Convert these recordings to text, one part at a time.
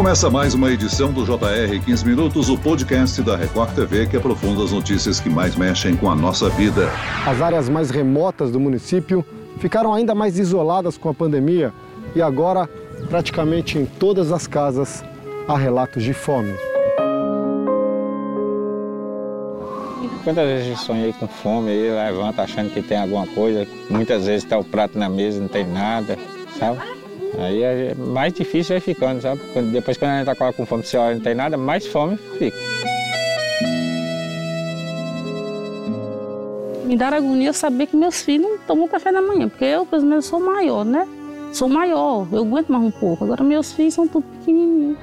Começa mais uma edição do JR 15 Minutos, o podcast da Record TV que aprofunda as notícias que mais mexem com a nossa vida. As áreas mais remotas do município ficaram ainda mais isoladas com a pandemia e agora, praticamente em todas as casas, há relatos de fome. Quantas vezes sonhei com fome, aí levanta achando que tem alguma coisa, muitas vezes está o prato na mesa, não tem nada, sabe? Aí é mais difícil vai ficando, sabe? Depois quando a gente tá com fome, se olha não tem nada, mais fome fica. Me dá agonia saber que meus filhos não tomam café da manhã, porque eu, pelo menos, sou maior, né? Sou maior, eu aguento mais um pouco. Agora meus filhos são tudo pequenininhos.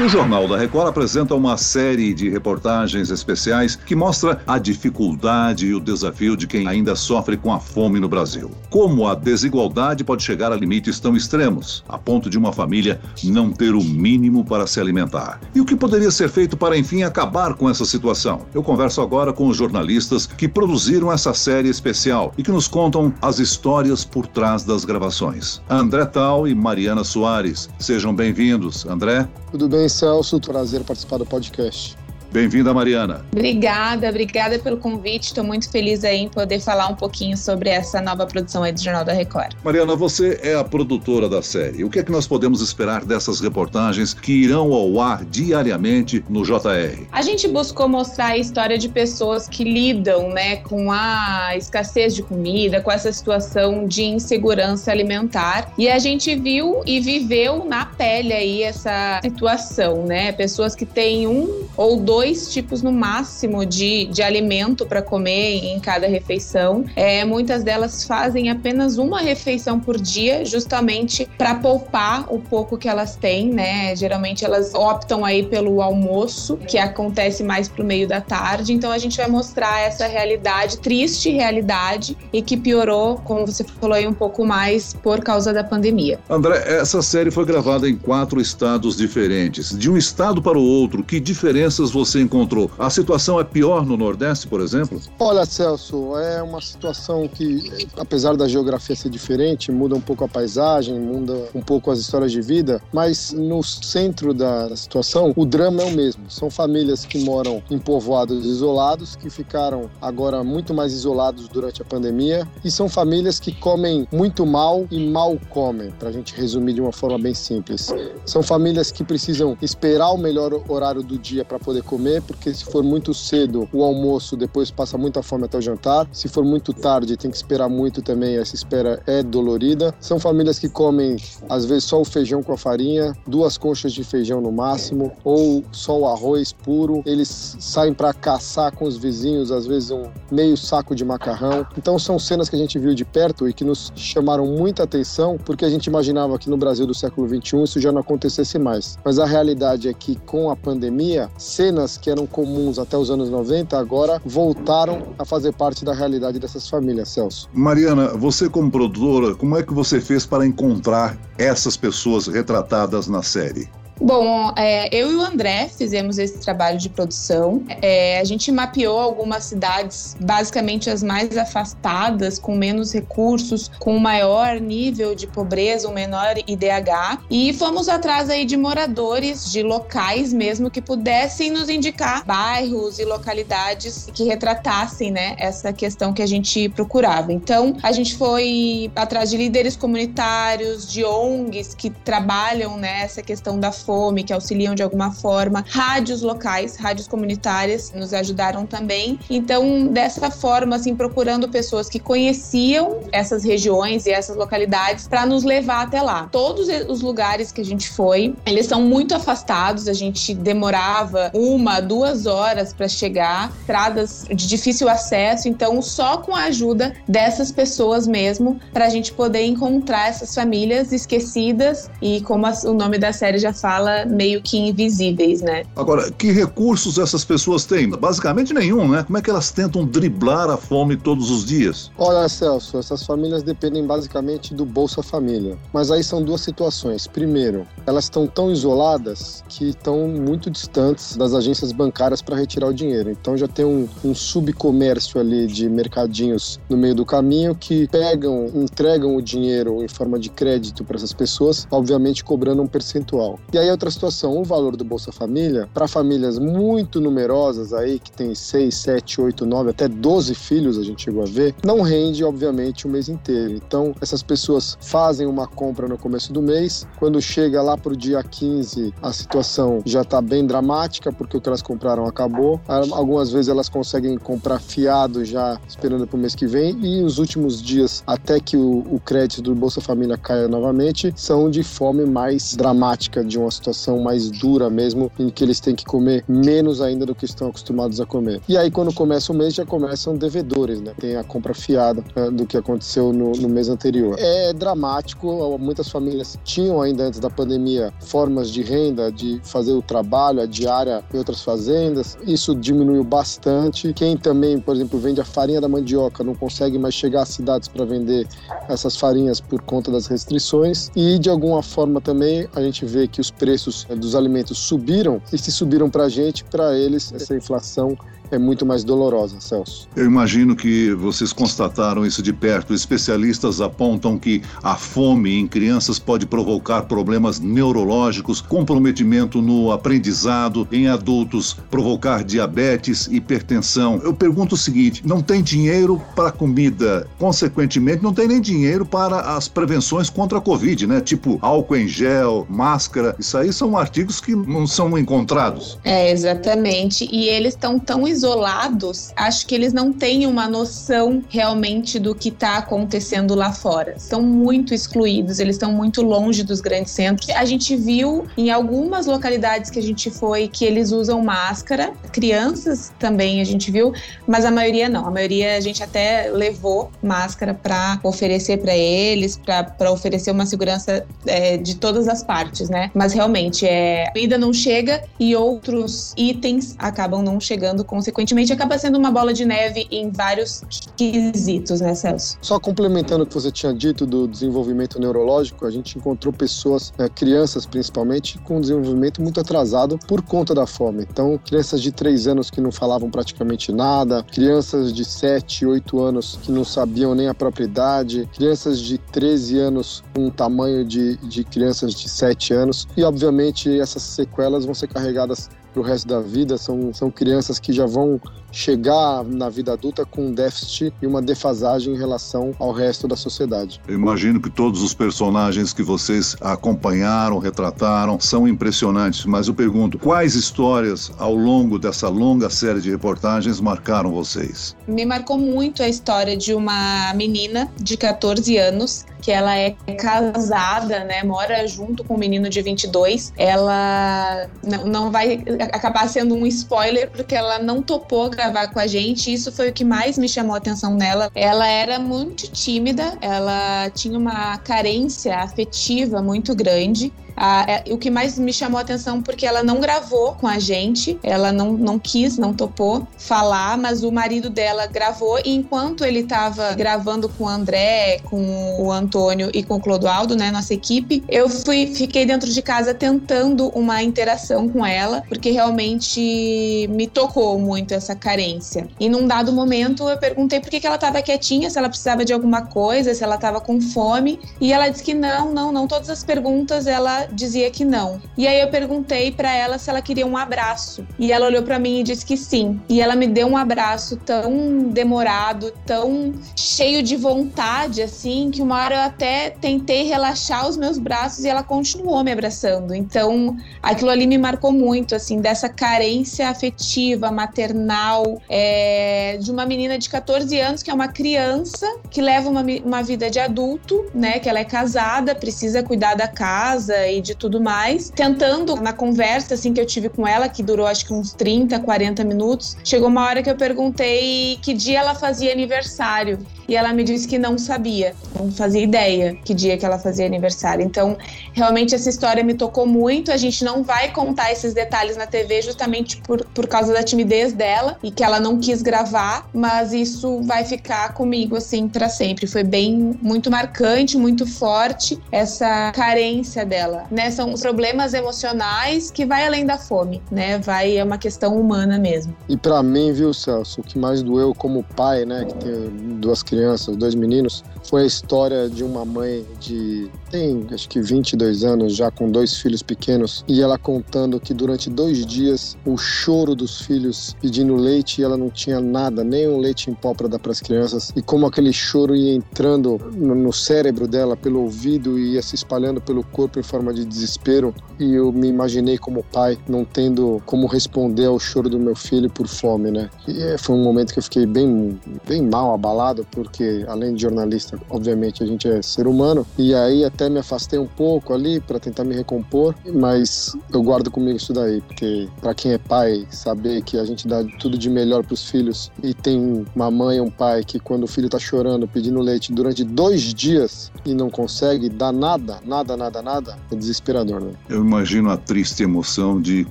O Jornal da Record apresenta uma série de reportagens especiais que mostra a dificuldade e o desafio de quem ainda sofre com a fome no Brasil. Como a desigualdade pode chegar a limites tão extremos, a ponto de uma família não ter o mínimo para se alimentar. E o que poderia ser feito para, enfim, acabar com essa situação? Eu converso agora com os jornalistas que produziram essa série especial e que nos contam as histórias por trás das gravações. André Tal e Mariana Soares. Sejam bem-vindos. André? Tudo bem, Celso? Prazer participar do podcast. Bem-vinda, Mariana. Obrigada, obrigada pelo convite. Estou muito feliz aí em poder falar um pouquinho sobre essa nova produção aí do Jornal da Record. Mariana, você é a produtora da série. O que é que nós podemos esperar dessas reportagens que irão ao ar diariamente no JR? A gente buscou mostrar a história de pessoas que lidam, né, com a escassez de comida, com essa situação de insegurança alimentar. E a gente viu e viveu na pele aí essa situação, né? Pessoas que têm um ou dois dois tipos no máximo de, de alimento para comer em cada refeição. É, muitas delas fazem apenas uma refeição por dia, justamente para poupar o pouco que elas têm, né? Geralmente elas optam aí pelo almoço, que acontece mais pro meio da tarde. Então a gente vai mostrar essa realidade, triste realidade, e que piorou, como você falou aí, um pouco mais por causa da pandemia. André, essa série foi gravada em quatro estados diferentes. De um estado para o outro, que diferenças você você encontrou? A situação é pior no Nordeste, por exemplo? Olha, Celso, é uma situação que, apesar da geografia ser diferente, muda um pouco a paisagem, muda um pouco as histórias de vida, mas no centro da situação, o drama é o mesmo. São famílias que moram em povoados isolados, que ficaram agora muito mais isolados durante a pandemia, e são famílias que comem muito mal e mal comem, para a gente resumir de uma forma bem simples. São famílias que precisam esperar o melhor horário do dia para poder comer comer, porque se for muito cedo, o almoço depois passa muita fome até o jantar. Se for muito tarde, tem que esperar muito também, essa espera é dolorida. São famílias que comem, às vezes, só o feijão com a farinha, duas conchas de feijão no máximo, ou só o arroz puro. Eles saem para caçar com os vizinhos, às vezes, um meio saco de macarrão. Então, são cenas que a gente viu de perto e que nos chamaram muita atenção, porque a gente imaginava que no Brasil do século XXI isso já não acontecesse mais. Mas a realidade é que, com a pandemia, cenas que eram comuns até os anos 90 agora voltaram a fazer parte da realidade dessas famílias, Celso. Mariana, você como produtora, como é que você fez para encontrar essas pessoas retratadas na série? Bom, é, eu e o André fizemos esse trabalho de produção. É, a gente mapeou algumas cidades, basicamente as mais afastadas, com menos recursos, com maior nível de pobreza, um menor IDH, e fomos atrás aí de moradores, de locais mesmo que pudessem nos indicar bairros e localidades que retratassem, né, essa questão que a gente procurava. Então, a gente foi atrás de líderes comunitários, de ONGs que trabalham nessa né, questão da fome, que auxiliam de alguma forma, rádios locais, rádios comunitárias nos ajudaram também. Então, dessa forma, assim, procurando pessoas que conheciam essas regiões e essas localidades para nos levar até lá. Todos os lugares que a gente foi, eles são muito afastados, a gente demorava uma, duas horas para chegar, estradas de difícil acesso, então só com a ajuda dessas pessoas mesmo para a gente poder encontrar essas famílias esquecidas e como o nome da série já fala, fala meio que invisíveis, né? Agora, que recursos essas pessoas têm? Basicamente nenhum, né? Como é que elas tentam driblar a fome todos os dias? Olha, Celso, essas famílias dependem basicamente do Bolsa Família. Mas aí são duas situações. Primeiro, elas estão tão isoladas que estão muito distantes das agências bancárias para retirar o dinheiro. Então já tem um, um subcomércio ali de mercadinhos no meio do caminho que pegam, entregam o dinheiro em forma de crédito para essas pessoas, obviamente cobrando um percentual. E aí aí outra situação, o valor do Bolsa Família, para famílias muito numerosas aí, que tem 6, 7, 8, 9, até 12 filhos, a gente chegou a ver, não rende, obviamente, o mês inteiro. Então, essas pessoas fazem uma compra no começo do mês, quando chega lá para o dia 15, a situação já está bem dramática, porque o que elas compraram acabou. Algumas vezes elas conseguem comprar fiado já esperando para o mês que vem, e os últimos dias, até que o, o crédito do Bolsa Família caia novamente, são de fome mais dramática, de uma situação mais dura mesmo, em que eles têm que comer menos ainda do que estão acostumados a comer. E aí, quando começa o mês, já começam devedores, né? Tem a compra fiada uh, do que aconteceu no, no mês anterior. É dramático, muitas famílias tinham ainda antes da pandemia formas de renda, de fazer o trabalho, a diária em outras fazendas. Isso diminuiu bastante. Quem também, por exemplo, vende a farinha da mandioca, não consegue mais chegar às cidades para vender essas farinhas por conta das restrições. E de alguma forma também a gente vê que os preços eh, dos alimentos subiram e se subiram para a gente, para eles essa inflação é muito mais dolorosa, Celso. Eu imagino que vocês constataram isso de perto. Especialistas apontam que a fome em crianças pode provocar problemas neurológicos, comprometimento no aprendizado, em adultos provocar diabetes, hipertensão. Eu pergunto o seguinte: não tem dinheiro para comida, consequentemente, não tem nem dinheiro para as prevenções contra a Covid, né? Tipo álcool em gel, máscara. Isso aí são artigos que não são encontrados. É, exatamente. E eles estão tão isolados, acho que eles não têm uma noção realmente do que está acontecendo lá fora. Estão muito excluídos, eles estão muito longe dos grandes centros. A gente viu em algumas localidades que a gente foi que eles usam máscara, crianças também a gente viu, mas a maioria não. A maioria a gente até levou máscara para oferecer para eles, para oferecer uma segurança é, de todas as partes, né? Mas realmente é, a comida não chega e outros itens acabam não chegando com consequentemente, acaba sendo uma bola de neve em vários quesitos, né, Celso? Só complementando o que você tinha dito do desenvolvimento neurológico, a gente encontrou pessoas, né, crianças principalmente, com desenvolvimento muito atrasado por conta da fome. Então, crianças de 3 anos que não falavam praticamente nada, crianças de 7, 8 anos que não sabiam nem a propriedade, crianças de 13 anos com um tamanho de, de crianças de 7 anos. E, obviamente, essas sequelas vão ser carregadas para o resto da vida. São, são crianças que já vão chegar na vida adulta com um déficit e uma defasagem em relação ao resto da sociedade. Eu imagino que todos os personagens que vocês acompanharam, retrataram, são impressionantes, mas eu pergunto, quais histórias ao longo dessa longa série de reportagens marcaram vocês? Me marcou muito a história de uma menina de 14 anos que ela é casada, né, mora junto com um menino de 22. Ela não vai acabar sendo um spoiler porque ela não topou gravar com a gente. Isso foi o que mais me chamou a atenção nela. Ela era muito tímida, ela tinha uma carência afetiva muito grande. É, o que mais me chamou a atenção porque ela não gravou com a gente, ela não, não quis, não topou falar, mas o marido dela gravou e enquanto ele estava gravando com o André, com o Antônio e com o Clodoaldo, né, nossa equipe, eu fui fiquei dentro de casa tentando uma interação com ela, porque realmente me tocou muito essa carência. E num dado momento eu perguntei por que, que ela estava quietinha, se ela precisava de alguma coisa, se ela estava com fome, e ela disse que não, não, não, todas as perguntas ela dizia que não. E aí eu perguntei para ela se ela queria um abraço. E ela olhou para mim e disse que sim. E ela me deu um abraço tão demorado, tão cheio de vontade, assim, que uma hora eu até tentei relaxar os meus braços e ela continuou me abraçando. Então, aquilo ali me marcou muito, assim, dessa carência afetiva, maternal, é, de uma menina de 14 anos que é uma criança que leva uma, uma vida de adulto, né? Que ela é casada, precisa cuidar da casa e de tudo mais, tentando na conversa assim que eu tive com ela, que durou acho que uns 30, 40 minutos, chegou uma hora que eu perguntei que dia ela fazia aniversário e ela me disse que não sabia, não fazia ideia que dia que ela fazia aniversário. Então, realmente essa história me tocou muito. A gente não vai contar esses detalhes na TV justamente por, por causa da timidez dela e que ela não quis gravar, mas isso vai ficar comigo assim para sempre. Foi bem muito marcante, muito forte essa carência dela, né? São problemas emocionais que vai além da fome, né? Vai é uma questão humana mesmo. E para mim, viu, Celso, o que mais doeu como pai, né, que tem duas crianças dois meninos, foi a história de uma mãe de tem acho que 22 anos já com dois filhos pequenos e ela contando que durante dois dias o choro dos filhos pedindo leite e ela não tinha nada, nem um leite em pó para dar para as crianças e como aquele choro ia entrando no, no cérebro dela pelo ouvido e ia se espalhando pelo corpo em forma de desespero e eu me imaginei como pai não tendo como responder ao choro do meu filho por fome, né? E é, foi um momento que eu fiquei bem bem mal abalado porque além de jornalista, obviamente a gente é ser humano e aí até me afastei um pouco ali para tentar me recompor, mas eu guardo comigo isso daí, porque para quem é pai, saber que a gente dá tudo de melhor para os filhos e tem uma mãe um pai que quando o filho tá chorando, pedindo leite durante dois dias e não consegue dar nada, nada, nada, nada, é desesperador, né? Eu imagino a triste emoção de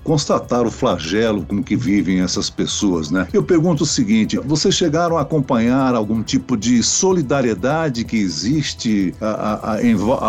constatar o flagelo com que vivem essas pessoas, né? Eu pergunto o seguinte: vocês chegaram a acompanhar algum tipo de solidariedade que existe a, a, a,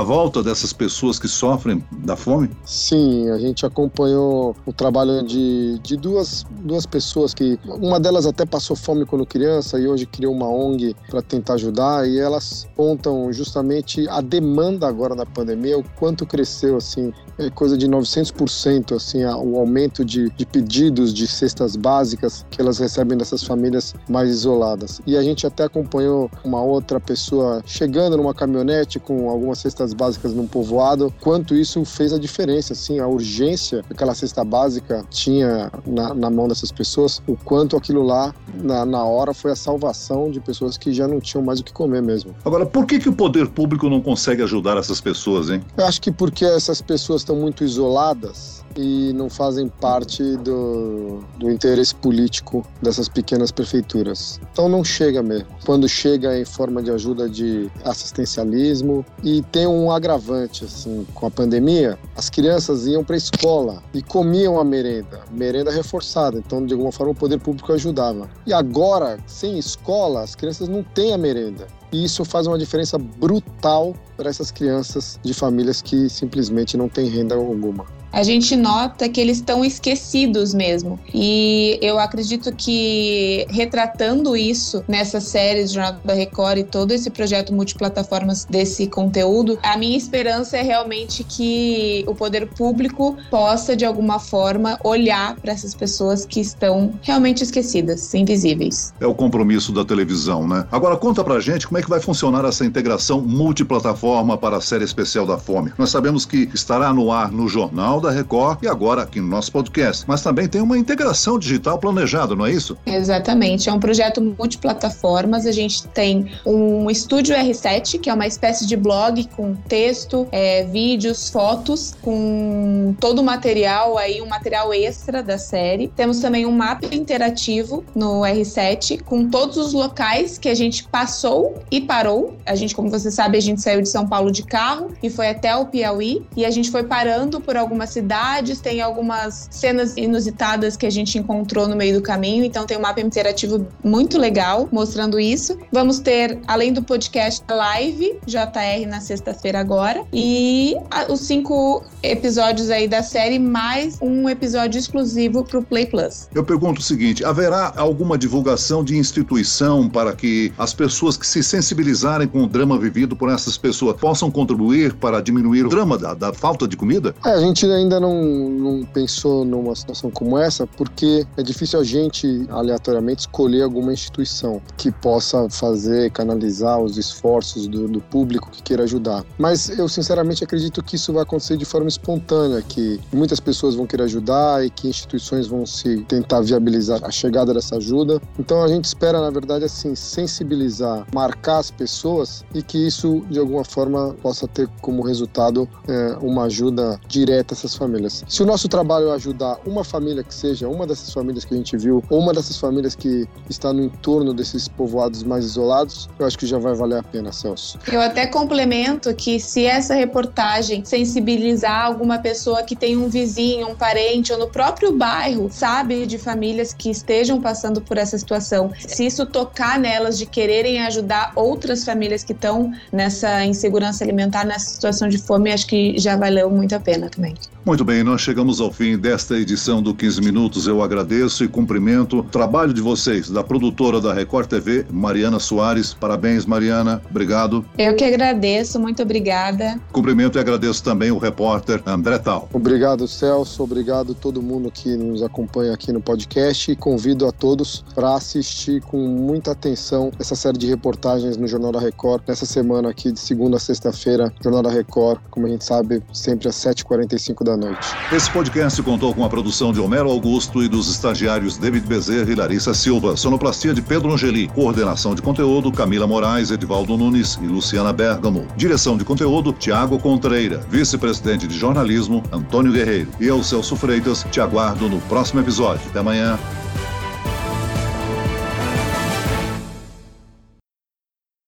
volta dessas pessoas que sofrem da fome? Sim, a gente acompanhou o trabalho de, de duas, duas pessoas que uma delas até passou fome quando criança e hoje criou uma ONG para tentar ajudar e elas contam justamente a demanda agora na pandemia, o quanto cresceu assim, é coisa de 900% assim, o aumento de, de pedidos de cestas básicas que elas recebem dessas famílias mais isoladas. E a gente até acompanhou uma outra pessoa chegando numa caminhonete com algumas cestas básicas num povoado, quanto isso fez a diferença, assim, a urgência que aquela cesta básica tinha na, na mão dessas pessoas, o quanto aquilo lá, na, na hora, foi a salvação de pessoas que já não tinham mais o que comer mesmo. Agora, por que, que o poder público não consegue ajudar essas pessoas, hein? Eu acho que porque essas pessoas estão muito isoladas e não fazem parte do, do interesse político dessas pequenas prefeituras. Então não chega mesmo. Quando chega em forma de ajuda de assistencialismo e tem um agravante assim com a pandemia, as crianças iam para a escola e comiam a merenda, merenda reforçada. Então de alguma forma o poder público ajudava. E agora, sem escola, as crianças não têm a merenda. E isso faz uma diferença brutal para essas crianças de famílias que simplesmente não têm renda alguma a gente nota que eles estão esquecidos mesmo. E eu acredito que retratando isso nessa série de Jornada da Record e todo esse projeto multiplataformas desse conteúdo, a minha esperança é realmente que o poder público possa, de alguma forma, olhar para essas pessoas que estão realmente esquecidas, invisíveis. É o compromisso da televisão, né? Agora conta pra gente como é que vai funcionar essa integração multiplataforma para a série especial da fome. Nós sabemos que estará no ar no jornal da Record e agora aqui no nosso podcast. Mas também tem uma integração digital planejada, não é isso? Exatamente. É um projeto multiplataformas. A gente tem um estúdio R7, que é uma espécie de blog com texto, é, vídeos, fotos, com todo o material aí, um material extra da série. Temos também um mapa interativo no R7 com todos os locais que a gente passou e parou. A gente, como você sabe, a gente saiu de São Paulo de carro e foi até o Piauí e a gente foi parando por algumas cidades, tem algumas cenas inusitadas que a gente encontrou no meio do caminho, então tem um mapa interativo muito legal mostrando isso. Vamos ter, além do podcast, live JR na sexta-feira agora e os cinco episódios aí da série, mais um episódio exclusivo para o Play Plus. Eu pergunto o seguinte: haverá alguma divulgação de instituição para que as pessoas que se sensibilizarem com o drama vivido por essas pessoas possam contribuir para diminuir o drama da, da falta de comida? É, a gente ainda não, não pensou numa situação como essa, porque é difícil a gente aleatoriamente escolher alguma instituição que possa fazer, canalizar os esforços do, do público que queira ajudar. Mas eu sinceramente acredito que isso vai acontecer de forma espontânea, que muitas pessoas vão querer ajudar e que instituições vão se tentar viabilizar a chegada dessa ajuda. Então a gente espera, na verdade, assim, sensibilizar, marcar as pessoas e que isso de alguma forma possa ter como resultado é, uma ajuda direta a essas famílias. Se o nosso trabalho é ajudar uma família que seja, uma dessas famílias que a gente viu, ou uma dessas famílias que está no entorno desses povoados mais isolados, eu acho que já vai valer a pena, Celso. Eu até complemento que se essa reportagem sensibilizar alguma pessoa que tem um vizinho, um parente ou no próprio bairro, sabe, de famílias que estejam passando por essa situação, se isso tocar nelas de quererem ajudar outras famílias que estão nessa insegurança alimentar, nessa situação de fome, acho que já valeu muito a pena também. Muito bem, nós chegamos ao fim desta edição do 15 Minutos. Eu agradeço e cumprimento o trabalho de vocês, da produtora da Record TV, Mariana Soares. Parabéns, Mariana. Obrigado. Eu que agradeço, muito obrigada. Cumprimento e agradeço também o repórter André Tal. Obrigado, Celso. Obrigado a todo mundo que nos acompanha aqui no podcast e convido a todos para assistir com muita atenção essa série de reportagens no Jornal da Record nessa semana aqui de segunda a sexta-feira, Jornal da Record, como a gente sabe, sempre às 7h45 da noite. Esse podcast contou com a produção de Homero Augusto e dos estagiários David Bezerra e Larissa Silva, sonoplastia de Pedro Angeli, coordenação de conteúdo Camila Moraes, Edivaldo Nunes e Luciana Bergamo, direção de conteúdo Tiago Contreira, vice-presidente de jornalismo Antônio Guerreiro. E eu, Celso Freitas, te aguardo no próximo episódio. Até amanhã.